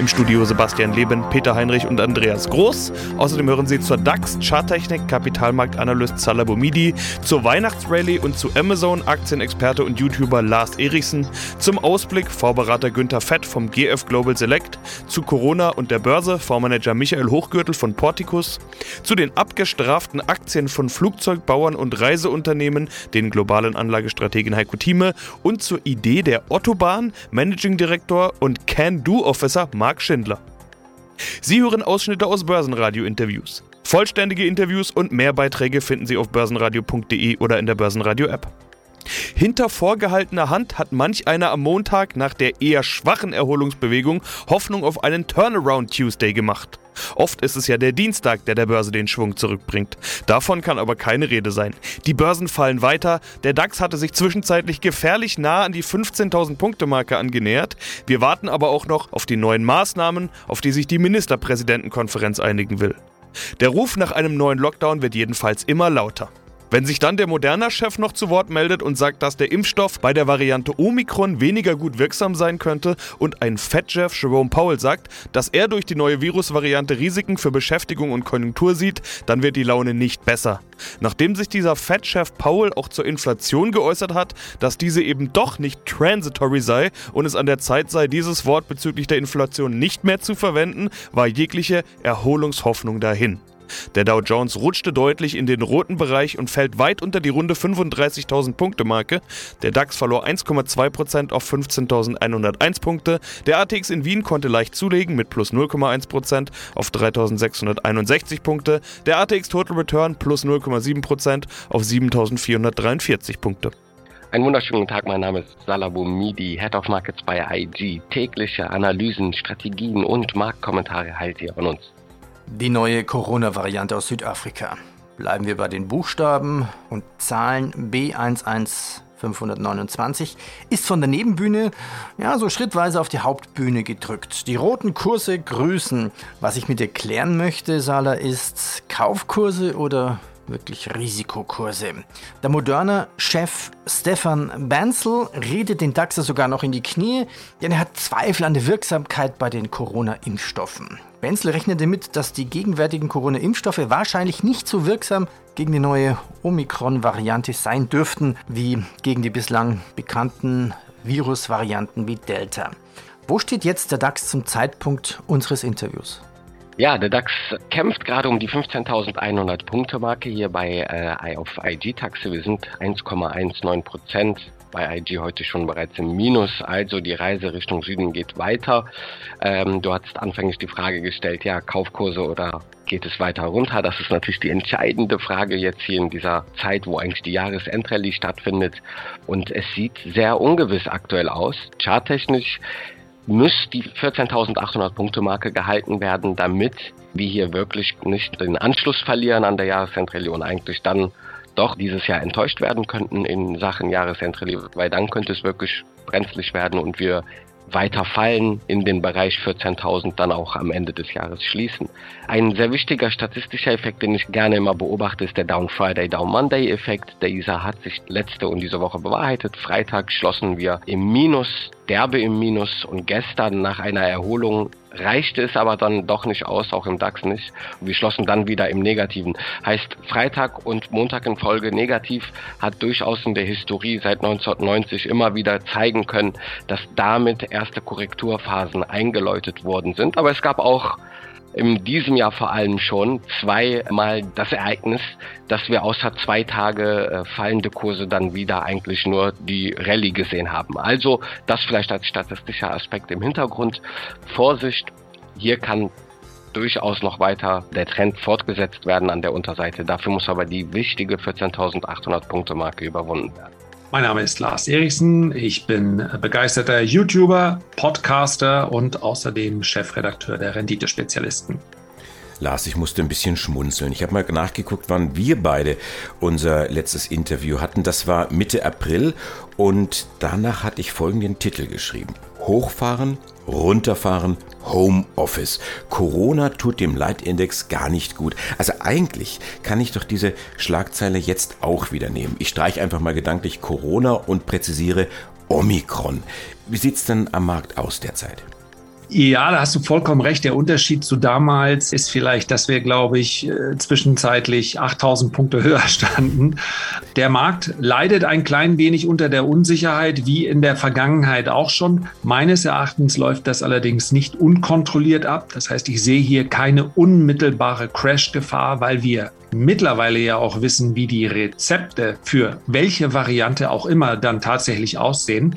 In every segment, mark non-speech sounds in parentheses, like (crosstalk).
Im Studio Sebastian Leben, Peter Heinrich und Andreas Groß. Außerdem hören Sie zur DAX, Charttechnik, Kapitalmarktanalyst Salah Boumidi, zur Weihnachtsrallye und zu Amazon Aktienexperte und YouTuber Lars Erichsen, zum Ausblick Vorberater Günther Fett vom GF Global Select, zu Corona und der Börse Fondsmanager Michael Hochgürtel von Porticus, zu den abgestraften Aktien von Flugzeugbauern und Reiseunternehmen, den globalen Anlagestrategen Heiko Thieme und zur Idee der Ottobahn, Managing Director und Can-Do-Officer Marc Schindler. Sie hören Ausschnitte aus Börsenradio-Interviews. Vollständige Interviews und mehr Beiträge finden Sie auf börsenradio.de oder in der Börsenradio-App. Hinter vorgehaltener Hand hat manch einer am Montag nach der eher schwachen Erholungsbewegung Hoffnung auf einen Turnaround Tuesday gemacht. Oft ist es ja der Dienstag, der der Börse den Schwung zurückbringt. Davon kann aber keine Rede sein. Die Börsen fallen weiter. Der DAX hatte sich zwischenzeitlich gefährlich nah an die 15.000 Punkte Marke angenähert. Wir warten aber auch noch auf die neuen Maßnahmen, auf die sich die Ministerpräsidentenkonferenz einigen will. Der Ruf nach einem neuen Lockdown wird jedenfalls immer lauter. Wenn sich dann der Moderna-Chef noch zu Wort meldet und sagt, dass der Impfstoff bei der Variante Omikron weniger gut wirksam sein könnte und ein Fed-Chef Jerome Powell sagt, dass er durch die neue Virusvariante Risiken für Beschäftigung und Konjunktur sieht, dann wird die Laune nicht besser. Nachdem sich dieser Fed-Chef Powell auch zur Inflation geäußert hat, dass diese eben doch nicht transitory sei und es an der Zeit sei, dieses Wort bezüglich der Inflation nicht mehr zu verwenden, war jegliche Erholungshoffnung dahin. Der Dow Jones rutschte deutlich in den roten Bereich und fällt weit unter die runde 35.000 Punkte Marke. Der DAX verlor 1,2% auf 15.101 Punkte. Der ATX in Wien konnte leicht zulegen mit plus 0,1% auf 3.661 Punkte. Der ATX Total Return plus 0,7% auf 7.443 Punkte. Einen wunderschönen Tag, mein Name ist Salabo Midi, Head of Markets bei IG. Tägliche Analysen, Strategien und Marktkommentare halt ihr von uns. Die neue Corona-Variante aus Südafrika. Bleiben wir bei den Buchstaben und Zahlen B11529 ist von der Nebenbühne ja so schrittweise auf die Hauptbühne gedrückt. Die roten Kurse grüßen. Was ich mit dir klären möchte, Sala, ist Kaufkurse oder wirklich Risikokurse. Der moderne Chef Stefan Benzel redet den DAXer sogar noch in die Knie, denn er hat Zweifel an der Wirksamkeit bei den Corona-Impfstoffen. Benzel rechnete mit, dass die gegenwärtigen Corona-Impfstoffe wahrscheinlich nicht so wirksam gegen die neue Omikron-Variante sein dürften wie gegen die bislang bekannten Virusvarianten wie Delta. Wo steht jetzt der DAX zum Zeitpunkt unseres Interviews? Ja, der DAX kämpft gerade um die 15.100 Punkte Marke hier bei äh, auf IG-Taxe. Wir sind 1,19 Prozent bei IG heute schon bereits im Minus. Also die Reise Richtung Süden geht weiter. Ähm, du hast anfänglich die Frage gestellt, ja, Kaufkurse oder geht es weiter runter? Das ist natürlich die entscheidende Frage jetzt hier in dieser Zeit, wo eigentlich die Jahresendrallye stattfindet. Und es sieht sehr ungewiss aktuell aus. Charttechnisch muss die 14.800 Punkte Marke gehalten werden, damit wir hier wirklich nicht den Anschluss verlieren an der Jahreszentrale und eigentlich dann doch dieses Jahr enttäuscht werden könnten in Sachen Jahreszentrale, weil dann könnte es wirklich brenzlig werden und wir weiter fallen, in den Bereich 14.000 dann auch am Ende des Jahres schließen. Ein sehr wichtiger statistischer Effekt, den ich gerne immer beobachte, ist der Down Friday, Down Monday Effekt. Dieser hat sich letzte und diese Woche bewahrheitet. Freitag schlossen wir im Minus, derbe im Minus und gestern nach einer Erholung reichte es aber dann doch nicht aus, auch im DAX nicht. Wir schlossen dann wieder im Negativen. Heißt, Freitag und Montag in Folge negativ hat durchaus in der Historie seit 1990 immer wieder zeigen können, dass damit erste Korrekturphasen eingeläutet worden sind. Aber es gab auch in diesem Jahr vor allem schon zweimal das Ereignis, dass wir außer zwei Tage äh, fallende Kurse dann wieder eigentlich nur die Rallye gesehen haben. Also das vielleicht als statistischer Aspekt im Hintergrund. Vorsicht, hier kann durchaus noch weiter der Trend fortgesetzt werden an der Unterseite. Dafür muss aber die wichtige 14.800 Punkte Marke überwunden werden. Mein Name ist Lars Eriksen. Ich bin begeisterter YouTuber, Podcaster und außerdem Chefredakteur der Renditespezialisten. Lars, ich musste ein bisschen schmunzeln. Ich habe mal nachgeguckt, wann wir beide unser letztes Interview hatten. Das war Mitte April und danach hatte ich folgenden Titel geschrieben. Hochfahren, runterfahren, Homeoffice. Corona tut dem Leitindex gar nicht gut. Also eigentlich kann ich doch diese Schlagzeile jetzt auch wieder nehmen. Ich streiche einfach mal gedanklich Corona und präzisiere Omikron. Wie sieht's denn am Markt aus derzeit? Ja, da hast du vollkommen recht. Der Unterschied zu damals ist vielleicht, dass wir, glaube ich, äh, zwischenzeitlich 8000 Punkte (laughs) höher standen. Der Markt leidet ein klein wenig unter der Unsicherheit, wie in der Vergangenheit auch schon. Meines Erachtens läuft das allerdings nicht unkontrolliert ab. Das heißt, ich sehe hier keine unmittelbare Crash-Gefahr, weil wir mittlerweile ja auch wissen, wie die Rezepte für welche Variante auch immer dann tatsächlich aussehen.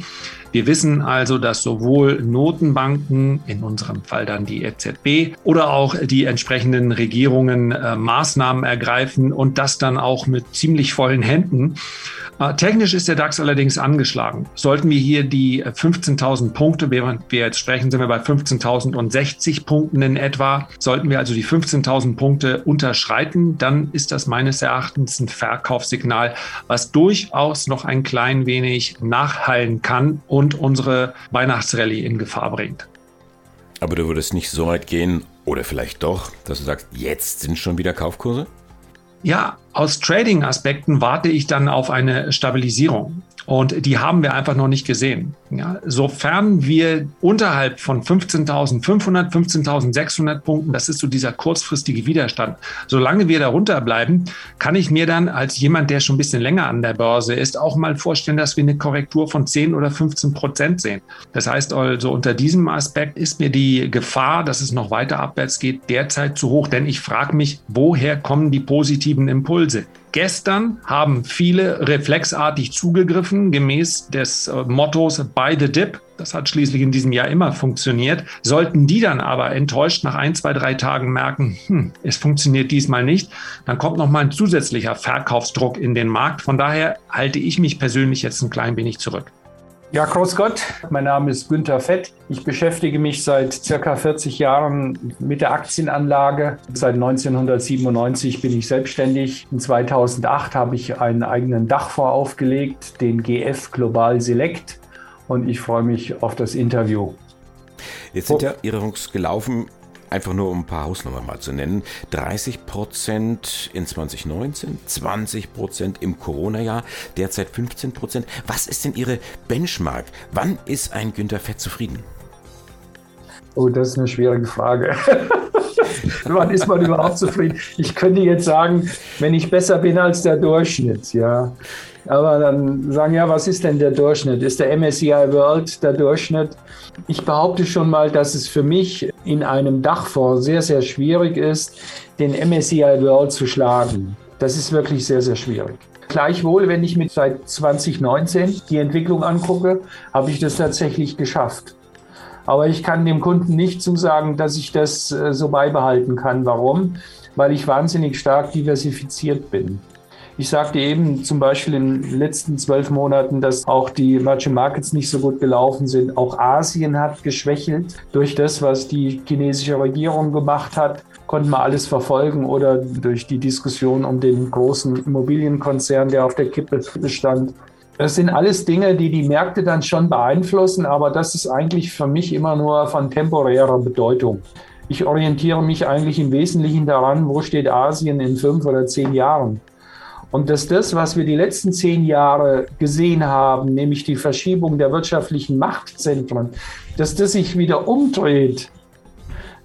Wir wissen also, dass sowohl Notenbanken, in unserem Fall dann die EZB, oder auch die entsprechenden Regierungen äh, Maßnahmen ergreifen und das dann auch mit ziemlich vollen Händen. Äh, technisch ist der DAX allerdings angeschlagen. Sollten wir hier die 15.000 Punkte, während wir jetzt sprechen, sind wir bei 15.060 Punkten in etwa. Sollten wir also die 15.000 Punkte unterschreiten, dann ist das meines Erachtens ein Verkaufssignal, was durchaus noch ein klein wenig nachhallen kann und unsere Weihnachtsrallye in Gefahr bringt. Aber du würdest nicht so weit gehen, oder vielleicht doch, dass du sagst, jetzt sind schon wieder Kaufkurse? Ja, aus Trading-Aspekten warte ich dann auf eine Stabilisierung. Und die haben wir einfach noch nicht gesehen. Ja, sofern wir unterhalb von 15.500, 15.600 Punkten, das ist so dieser kurzfristige Widerstand, solange wir darunter bleiben, kann ich mir dann als jemand, der schon ein bisschen länger an der Börse ist, auch mal vorstellen, dass wir eine Korrektur von 10 oder 15 Prozent sehen. Das heißt also, unter diesem Aspekt ist mir die Gefahr, dass es noch weiter abwärts geht, derzeit zu hoch. Denn ich frage mich, woher kommen die positiven Impulse? Gestern haben viele reflexartig zugegriffen, gemäß des äh, Mottos Buy the Dip. Das hat schließlich in diesem Jahr immer funktioniert. Sollten die dann aber enttäuscht nach ein, zwei, drei Tagen merken, hm, es funktioniert diesmal nicht, dann kommt noch mal ein zusätzlicher Verkaufsdruck in den Markt. Von daher halte ich mich persönlich jetzt ein klein wenig zurück. Ja, Groß Gott, mein Name ist Günther Fett. Ich beschäftige mich seit circa 40 Jahren mit der Aktienanlage. Seit 1997 bin ich selbstständig. In 2008 habe ich einen eigenen Dachfonds aufgelegt, den GF Global Select. Und ich freue mich auf das Interview. Jetzt sind ja Ihre Rungs gelaufen einfach nur um ein paar Hausnummern mal zu nennen, 30 Prozent in 2019, 20 Prozent im Corona-Jahr, derzeit 15 Prozent. Was ist denn Ihre Benchmark? Wann ist ein Günter Fett zufrieden? Oh, das ist eine schwierige Frage. (laughs) (laughs) Wann ist man überhaupt zufrieden? Ich könnte jetzt sagen, wenn ich besser bin als der Durchschnitt, ja. Aber dann sagen, ja, was ist denn der Durchschnitt? Ist der MSCI World der Durchschnitt? Ich behaupte schon mal, dass es für mich in einem Dachfonds sehr, sehr schwierig ist, den MSCI World zu schlagen. Das ist wirklich sehr, sehr schwierig. Gleichwohl, wenn ich mir seit 2019 die Entwicklung angucke, habe ich das tatsächlich geschafft. Aber ich kann dem Kunden nicht zusagen, dass ich das äh, so beibehalten kann. Warum? Weil ich wahnsinnig stark diversifiziert bin. Ich sagte eben zum Beispiel in den letzten zwölf Monaten, dass auch die Emerging Markets nicht so gut gelaufen sind. Auch Asien hat geschwächelt durch das, was die chinesische Regierung gemacht hat. Konnten wir alles verfolgen oder durch die Diskussion um den großen Immobilienkonzern, der auf der Kippe stand. Das sind alles Dinge, die die Märkte dann schon beeinflussen, aber das ist eigentlich für mich immer nur von temporärer Bedeutung. Ich orientiere mich eigentlich im Wesentlichen daran, wo steht Asien in fünf oder zehn Jahren. Und dass das, was wir die letzten zehn Jahre gesehen haben, nämlich die Verschiebung der wirtschaftlichen Machtzentren, dass das sich wieder umdreht,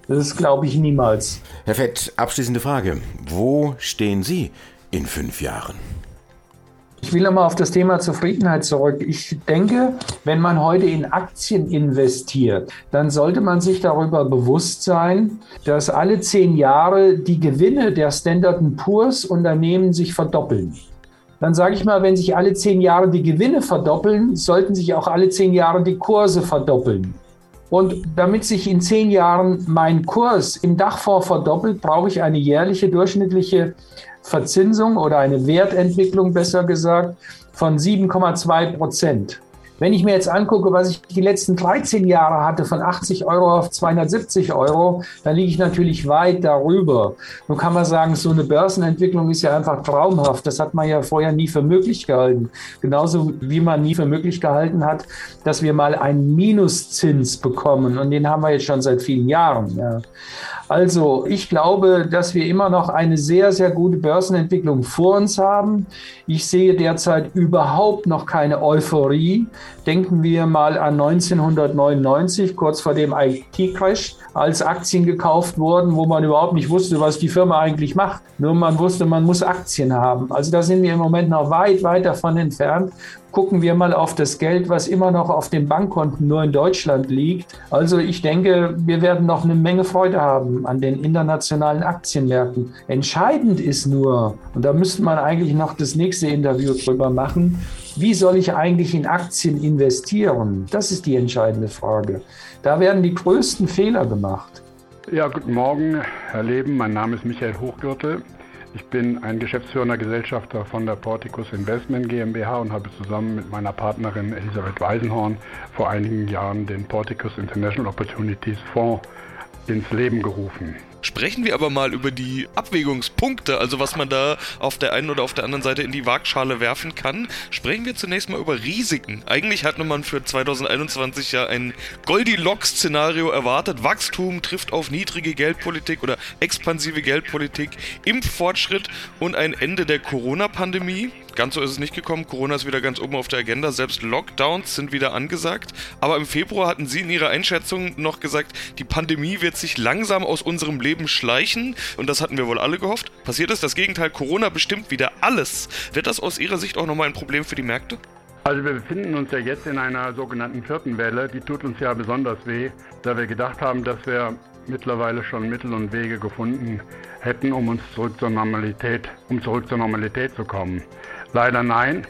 das glaube ich niemals. Herr Fett, abschließende Frage. Wo stehen Sie in fünf Jahren? Ich will nochmal auf das Thema Zufriedenheit zurück. Ich denke, wenn man heute in Aktien investiert, dann sollte man sich darüber bewusst sein, dass alle zehn Jahre die Gewinne der Standard Poor's Unternehmen sich verdoppeln. Dann sage ich mal, wenn sich alle zehn Jahre die Gewinne verdoppeln, sollten sich auch alle zehn Jahre die Kurse verdoppeln. Und damit sich in zehn Jahren mein Kurs im Dachfonds verdoppelt, brauche ich eine jährliche durchschnittliche Verzinsung oder eine Wertentwicklung besser gesagt von 7,2 Prozent. Wenn ich mir jetzt angucke, was ich die letzten 13 Jahre hatte, von 80 Euro auf 270 Euro, dann liege ich natürlich weit darüber. Nun kann man sagen, so eine Börsenentwicklung ist ja einfach traumhaft. Das hat man ja vorher nie für möglich gehalten. Genauso wie man nie für möglich gehalten hat, dass wir mal einen Minuszins bekommen. Und den haben wir jetzt schon seit vielen Jahren. Ja. Also ich glaube, dass wir immer noch eine sehr, sehr gute Börsenentwicklung vor uns haben. Ich sehe derzeit überhaupt noch keine Euphorie. Denken wir mal an 1999, kurz vor dem IT-Crash, als Aktien gekauft wurden, wo man überhaupt nicht wusste, was die Firma eigentlich macht. Nur man wusste, man muss Aktien haben. Also da sind wir im Moment noch weit, weit davon entfernt gucken wir mal auf das Geld, was immer noch auf den Bankkonten nur in Deutschland liegt. Also ich denke, wir werden noch eine Menge Freude haben an den internationalen Aktienmärkten. Entscheidend ist nur, und da müsste man eigentlich noch das nächste Interview drüber machen, wie soll ich eigentlich in Aktien investieren? Das ist die entscheidende Frage. Da werden die größten Fehler gemacht. Ja, guten Morgen, Herr Leben. Mein Name ist Michael Hochgürtel. Ich bin ein geschäftsführender Gesellschafter von der Porticus Investment GmbH und habe zusammen mit meiner Partnerin Elisabeth Weisenhorn vor einigen Jahren den Porticus International Opportunities Fonds ins Leben gerufen. Sprechen wir aber mal über die Abwägungspunkte, also was man da auf der einen oder auf der anderen Seite in die Waagschale werfen kann. Sprechen wir zunächst mal über Risiken. Eigentlich hatte man für 2021 ja ein Goldilocks-Szenario erwartet. Wachstum trifft auf niedrige Geldpolitik oder expansive Geldpolitik, Impffortschritt und ein Ende der Corona-Pandemie. Ganz so ist es nicht gekommen. Corona ist wieder ganz oben auf der Agenda. Selbst Lockdowns sind wieder angesagt. Aber im Februar hatten Sie in Ihrer Einschätzung noch gesagt, die Pandemie wird sich langsam aus unserem Leben schleichen. Und das hatten wir wohl alle gehofft. Passiert ist das Gegenteil. Corona bestimmt wieder alles. Wird das aus Ihrer Sicht auch nochmal ein Problem für die Märkte? Also wir befinden uns ja jetzt in einer sogenannten vierten Welle. Die tut uns ja besonders weh, da wir gedacht haben, dass wir mittlerweile schon Mittel und Wege gefunden hätten, um uns zurück zur Normalität, um zurück zur Normalität zu kommen. Leider nein.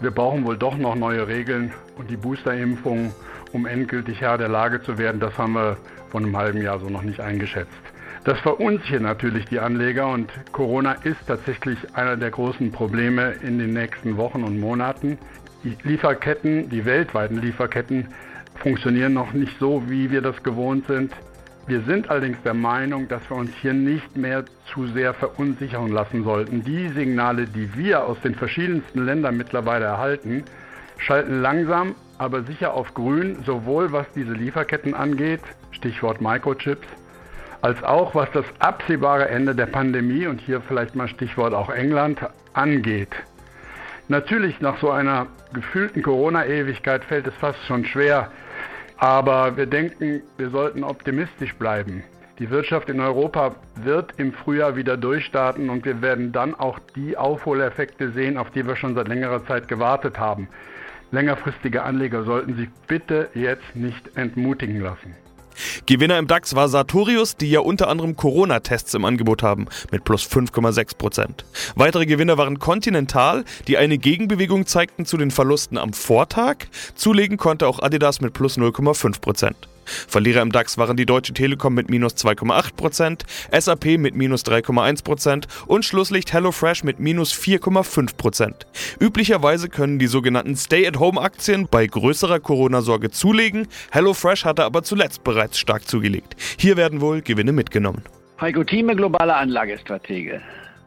Wir brauchen wohl doch noch neue Regeln und die Boosterimpfung, um endgültig Herr der Lage zu werden, das haben wir vor einem halben Jahr so noch nicht eingeschätzt. Das verunsichert natürlich die Anleger und Corona ist tatsächlich einer der großen Probleme in den nächsten Wochen und Monaten. Die Lieferketten, die weltweiten Lieferketten funktionieren noch nicht so, wie wir das gewohnt sind. Wir sind allerdings der Meinung, dass wir uns hier nicht mehr zu sehr verunsichern lassen sollten. Die Signale, die wir aus den verschiedensten Ländern mittlerweile erhalten, schalten langsam, aber sicher auf grün, sowohl was diese Lieferketten angeht, Stichwort Microchips, als auch was das absehbare Ende der Pandemie und hier vielleicht mal Stichwort auch England angeht. Natürlich nach so einer gefühlten Corona-Ewigkeit fällt es fast schon schwer, aber wir denken, wir sollten optimistisch bleiben. Die Wirtschaft in Europa wird im Frühjahr wieder durchstarten und wir werden dann auch die Aufholeffekte sehen, auf die wir schon seit längerer Zeit gewartet haben. Längerfristige Anleger sollten sich bitte jetzt nicht entmutigen lassen. Gewinner im DAX war Sartorius, die ja unter anderem Corona-Tests im Angebot haben, mit plus 5,6%. Weitere Gewinner waren Continental, die eine Gegenbewegung zeigten zu den Verlusten am Vortag. Zulegen konnte auch Adidas mit plus 0,5%. Verlierer im DAX waren die Deutsche Telekom mit minus 2,8%, SAP mit minus 3,1% und Schlusslicht HelloFresh mit minus 4,5%. Üblicherweise können die sogenannten Stay-at-Home-Aktien bei größerer Corona-Sorge zulegen, HelloFresh hatte aber zuletzt bereits stark zugelegt. Hier werden wohl Gewinne mitgenommen. Heiko Thieme, globale Anlagestratege.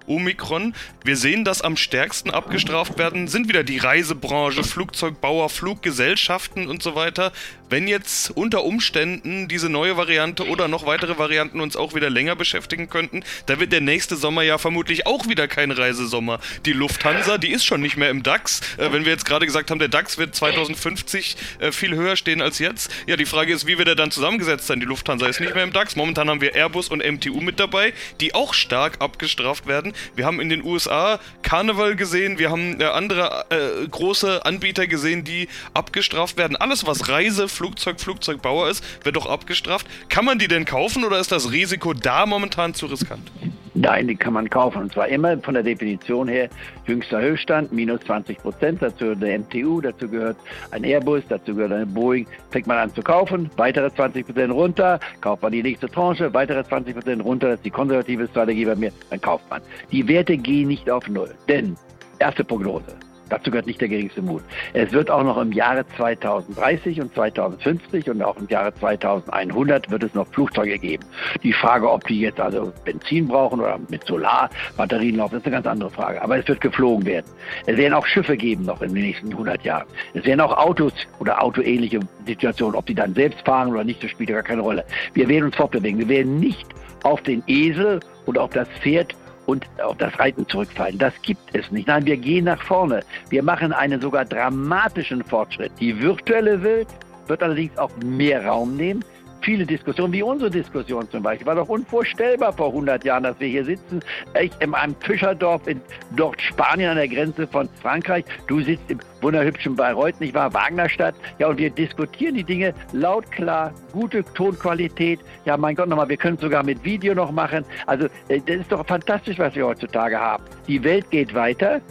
Omikron. Wir sehen, dass am stärksten abgestraft werden, sind wieder die Reisebranche, Flugzeugbauer, Fluggesellschaften und so weiter. Wenn jetzt unter Umständen diese neue Variante oder noch weitere Varianten uns auch wieder länger beschäftigen könnten, da wird der nächste Sommer ja vermutlich auch wieder kein Reisesommer. Die Lufthansa, die ist schon nicht mehr im DAX. Äh, wenn wir jetzt gerade gesagt haben, der DAX wird 2050 äh, viel höher stehen als jetzt. Ja, die Frage ist, wie wird er dann zusammengesetzt sein? Die Lufthansa ist nicht mehr im DAX. Momentan haben wir Airbus und MTU mit dabei, die auch stark abgestraft werden. Wir haben in den USA Carnival gesehen, wir haben äh, andere äh, große Anbieter gesehen, die abgestraft werden. Alles, was Reise, Flugzeug, Flugzeugbauer ist, wird doch abgestraft. Kann man die denn kaufen oder ist das Risiko da momentan zu riskant? Nein, die kann man kaufen. Und zwar immer von der Definition her jüngster Höchststand, minus 20 Prozent. Dazu gehört der MTU, dazu gehört ein Airbus, dazu gehört eine Boeing. Fängt man an zu kaufen, weitere 20 Prozent runter, kauft man die nächste Tranche, weitere 20 Prozent runter. Das ist die konservative Strategie bei mir, dann kauft man. Die Werte gehen nicht auf Null. Denn, erste Prognose, Dazu gehört nicht der geringste Mut. Es wird auch noch im Jahre 2030 und 2050 und auch im Jahre 2100 wird es noch Flugzeuge geben. Die Frage, ob die jetzt also Benzin brauchen oder mit Solarbatterien laufen, ist eine ganz andere Frage. Aber es wird geflogen werden. Es werden auch Schiffe geben noch in den nächsten 100 Jahren. Es werden auch Autos oder autoähnliche Situationen, ob die dann selbst fahren oder nicht, das spielt gar keine Rolle. Wir werden uns fortbewegen. Wir werden nicht auf den Esel oder auf das Pferd und auf das Reiten zurückfallen. Das gibt es nicht. Nein, wir gehen nach vorne. Wir machen einen sogar dramatischen Fortschritt. Die virtuelle Welt wird allerdings auch mehr Raum nehmen viele Diskussionen, wie unsere Diskussion zum Beispiel. War doch unvorstellbar vor 100 Jahren, dass wir hier sitzen, ich in einem Fischerdorf in dort Spanien an der Grenze von Frankreich. Du sitzt im wunderhübschen Bayreuth, nicht wahr? Wagnerstadt. Ja, und wir diskutieren die Dinge laut, klar, gute Tonqualität. Ja, mein Gott, nochmal, wir können es sogar mit Video noch machen. Also, äh, das ist doch fantastisch, was wir heutzutage haben. Die Welt geht weiter.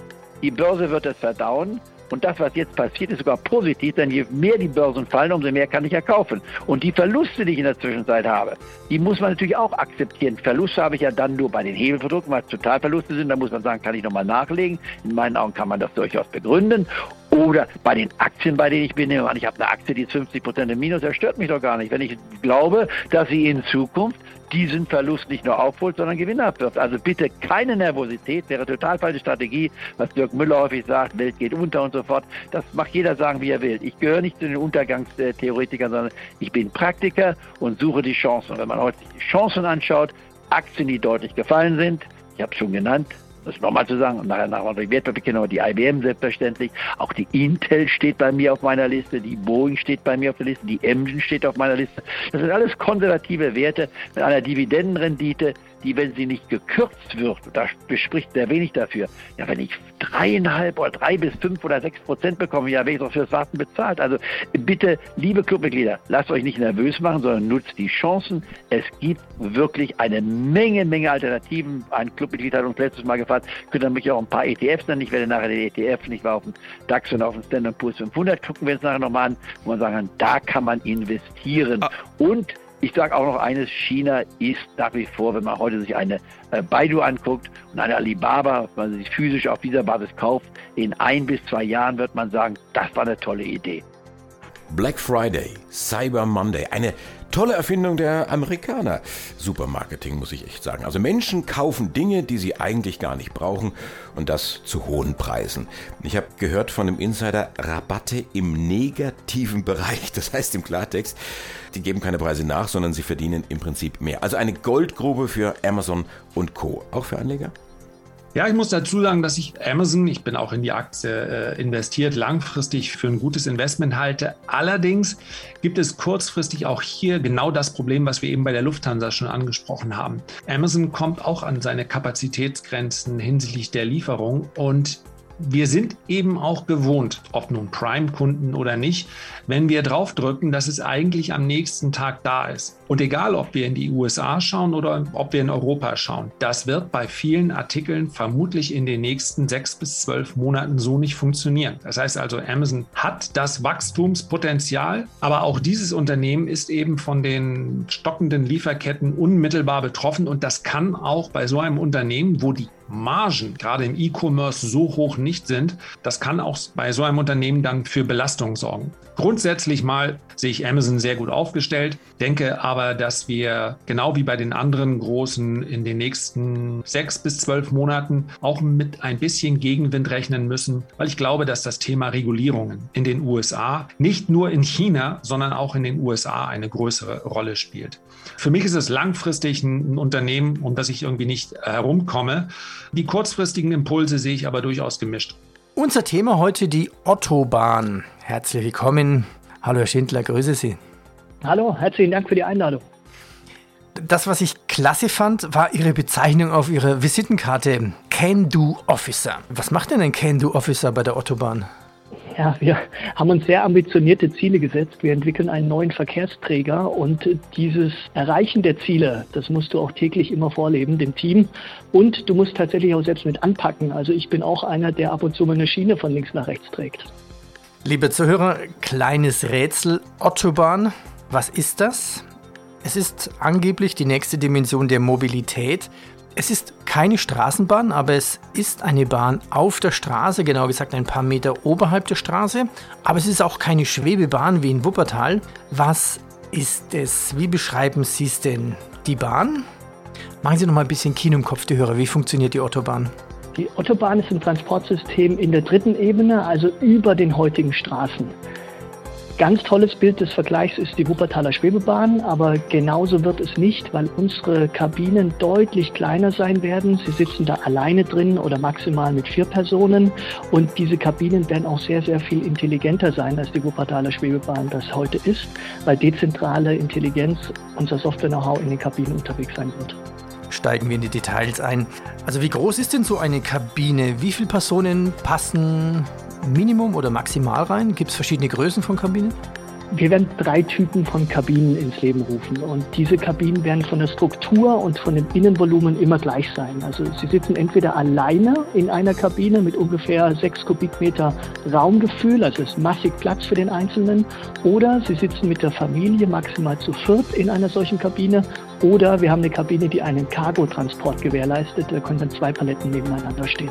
Die Börse wird es verdauen. Und das, was jetzt passiert, ist sogar positiv, denn je mehr die Börsen fallen, umso mehr kann ich ja kaufen. Und die Verluste, die ich in der Zwischenzeit habe, die muss man natürlich auch akzeptieren. Verluste habe ich ja dann nur bei den Hebelprodukten, weil es Totalverluste sind. Da muss man sagen, kann ich nochmal nachlegen. In meinen Augen kann man das durchaus begründen. Oder bei den Aktien, bei denen ich bin, ich habe eine Aktie, die ist 50 Prozent im Minus, das stört mich doch gar nicht. Wenn ich glaube, dass sie in Zukunft diesen Verlust nicht nur aufholt, sondern Gewinn abwirft. Also bitte keine Nervosität, wäre total falsche Strategie, was Dirk Müller häufig sagt, Welt geht unter und so fort. Das mag jeder sagen, wie er will. Ich gehöre nicht zu den Untergangstheoretikern, sondern ich bin Praktiker und suche die Chancen. Und wenn man heute die Chancen anschaut, Aktien, die deutlich gefallen sind, ich habe es schon genannt, das nochmal zu sagen, nachher nachher die Wertpapierkenner, die IBM selbstverständlich, auch die Intel steht bei mir auf meiner Liste, die Boeing steht bei mir auf der Liste, die Emgen steht auf meiner Liste. Das sind alles konservative Werte mit einer Dividendenrendite, die, wenn sie nicht gekürzt wird, da bespricht sehr wenig dafür, ja, wenn ich dreieinhalb oder drei bis fünf oder sechs Prozent bekomme, ja, werde ich doch fürs Warten bezahlt. Also bitte, liebe Clubmitglieder, lasst euch nicht nervös machen, sondern nutzt die Chancen. Es gibt wirklich eine Menge, Menge Alternativen. Ein Clubmitglied hat uns letztes Mal gefragt, könnt ihr mich auch ein paar ETFs nennen? Ich werde nachher den ETF nicht mal auf den DAX und auf den Standard Poor's 500 gucken wir uns nachher nochmal an, wo man sagen kann, da kann man investieren. Ah. Und ich sage auch noch eines, China ist nach wie vor, wenn man heute sich eine äh, Baidu anguckt und eine Alibaba, wenn man sich physisch auf dieser Basis kauft, in ein bis zwei Jahren wird man sagen, das war eine tolle Idee. Black Friday, Cyber Monday, eine tolle Erfindung der Amerikaner. Super Marketing, muss ich echt sagen. Also Menschen kaufen Dinge, die sie eigentlich gar nicht brauchen und das zu hohen Preisen. Ich habe gehört von einem Insider Rabatte im negativen Bereich. Das heißt im Klartext, die geben keine Preise nach, sondern sie verdienen im Prinzip mehr. Also eine Goldgrube für Amazon und Co. Auch für Anleger? Ja, ich muss dazu sagen, dass ich Amazon, ich bin auch in die Aktie äh, investiert, langfristig für ein gutes Investment halte. Allerdings gibt es kurzfristig auch hier genau das Problem, was wir eben bei der Lufthansa schon angesprochen haben. Amazon kommt auch an seine Kapazitätsgrenzen hinsichtlich der Lieferung und wir sind eben auch gewohnt, ob nun Prime-Kunden oder nicht, wenn wir draufdrücken, dass es eigentlich am nächsten Tag da ist. Und egal, ob wir in die USA schauen oder ob wir in Europa schauen, das wird bei vielen Artikeln vermutlich in den nächsten sechs bis zwölf Monaten so nicht funktionieren. Das heißt also, Amazon hat das Wachstumspotenzial, aber auch dieses Unternehmen ist eben von den stockenden Lieferketten unmittelbar betroffen und das kann auch bei so einem Unternehmen, wo die Margen gerade im E-Commerce so hoch nicht sind, das kann auch bei so einem Unternehmen dann für Belastung sorgen. Grundsätzlich mal sehe ich Amazon sehr gut aufgestellt, denke aber, dass wir genau wie bei den anderen großen in den nächsten sechs bis zwölf Monaten auch mit ein bisschen Gegenwind rechnen müssen, weil ich glaube, dass das Thema Regulierungen in den USA nicht nur in China, sondern auch in den USA eine größere Rolle spielt. Für mich ist es langfristig ein Unternehmen, um das ich irgendwie nicht herumkomme. Die kurzfristigen Impulse sehe ich aber durchaus gemischt. Unser Thema heute die Ottobahn. Herzlich willkommen. Hallo Herr Schindler, grüße Sie. Hallo, herzlichen Dank für die Einladung. Das, was ich klasse fand, war Ihre Bezeichnung auf Ihrer Visitenkarte. Can-Do Officer. Was macht denn ein Can-Do Officer bei der Autobahn? Ja, wir haben uns sehr ambitionierte Ziele gesetzt. Wir entwickeln einen neuen Verkehrsträger und dieses Erreichen der Ziele, das musst du auch täglich immer vorleben, dem Team. Und du musst tatsächlich auch selbst mit anpacken. Also ich bin auch einer, der ab und zu mal eine Schiene von links nach rechts trägt. Liebe Zuhörer, kleines Rätsel. Autobahn, was ist das? Es ist angeblich die nächste Dimension der Mobilität. Es ist keine Straßenbahn, aber es ist eine Bahn auf der Straße, genau gesagt ein paar Meter oberhalb der Straße. Aber es ist auch keine Schwebebahn wie in Wuppertal. Was ist es? Wie beschreiben Sie es denn? Die Bahn? Machen Sie noch mal ein bisschen Kino im Kopf, die Hörer. Wie funktioniert die Autobahn? Die Autobahn ist ein Transportsystem in der dritten Ebene, also über den heutigen Straßen. Ganz tolles Bild des Vergleichs ist die Wuppertaler Schwebebahn, aber genauso wird es nicht, weil unsere Kabinen deutlich kleiner sein werden. Sie sitzen da alleine drin oder maximal mit vier Personen und diese Kabinen werden auch sehr, sehr viel intelligenter sein, als die Wuppertaler Schwebebahn das heute ist, weil dezentrale Intelligenz, unser Software-Know-how in den Kabinen unterwegs sein wird steigen wir in die Details ein. Also wie groß ist denn so eine Kabine? Wie viele Personen passen Minimum oder maximal rein? Gibt es verschiedene Größen von Kabinen? Wir werden drei Typen von Kabinen ins Leben rufen. Und diese Kabinen werden von der Struktur und von dem Innenvolumen immer gleich sein. Also Sie sitzen entweder alleine in einer Kabine mit ungefähr sechs Kubikmeter Raumgefühl, also es ist massig Platz für den Einzelnen, oder Sie sitzen mit der Familie maximal zu viert in einer solchen Kabine, oder wir haben eine Kabine, die einen Cargotransport gewährleistet. Da können dann zwei Paletten nebeneinander stehen.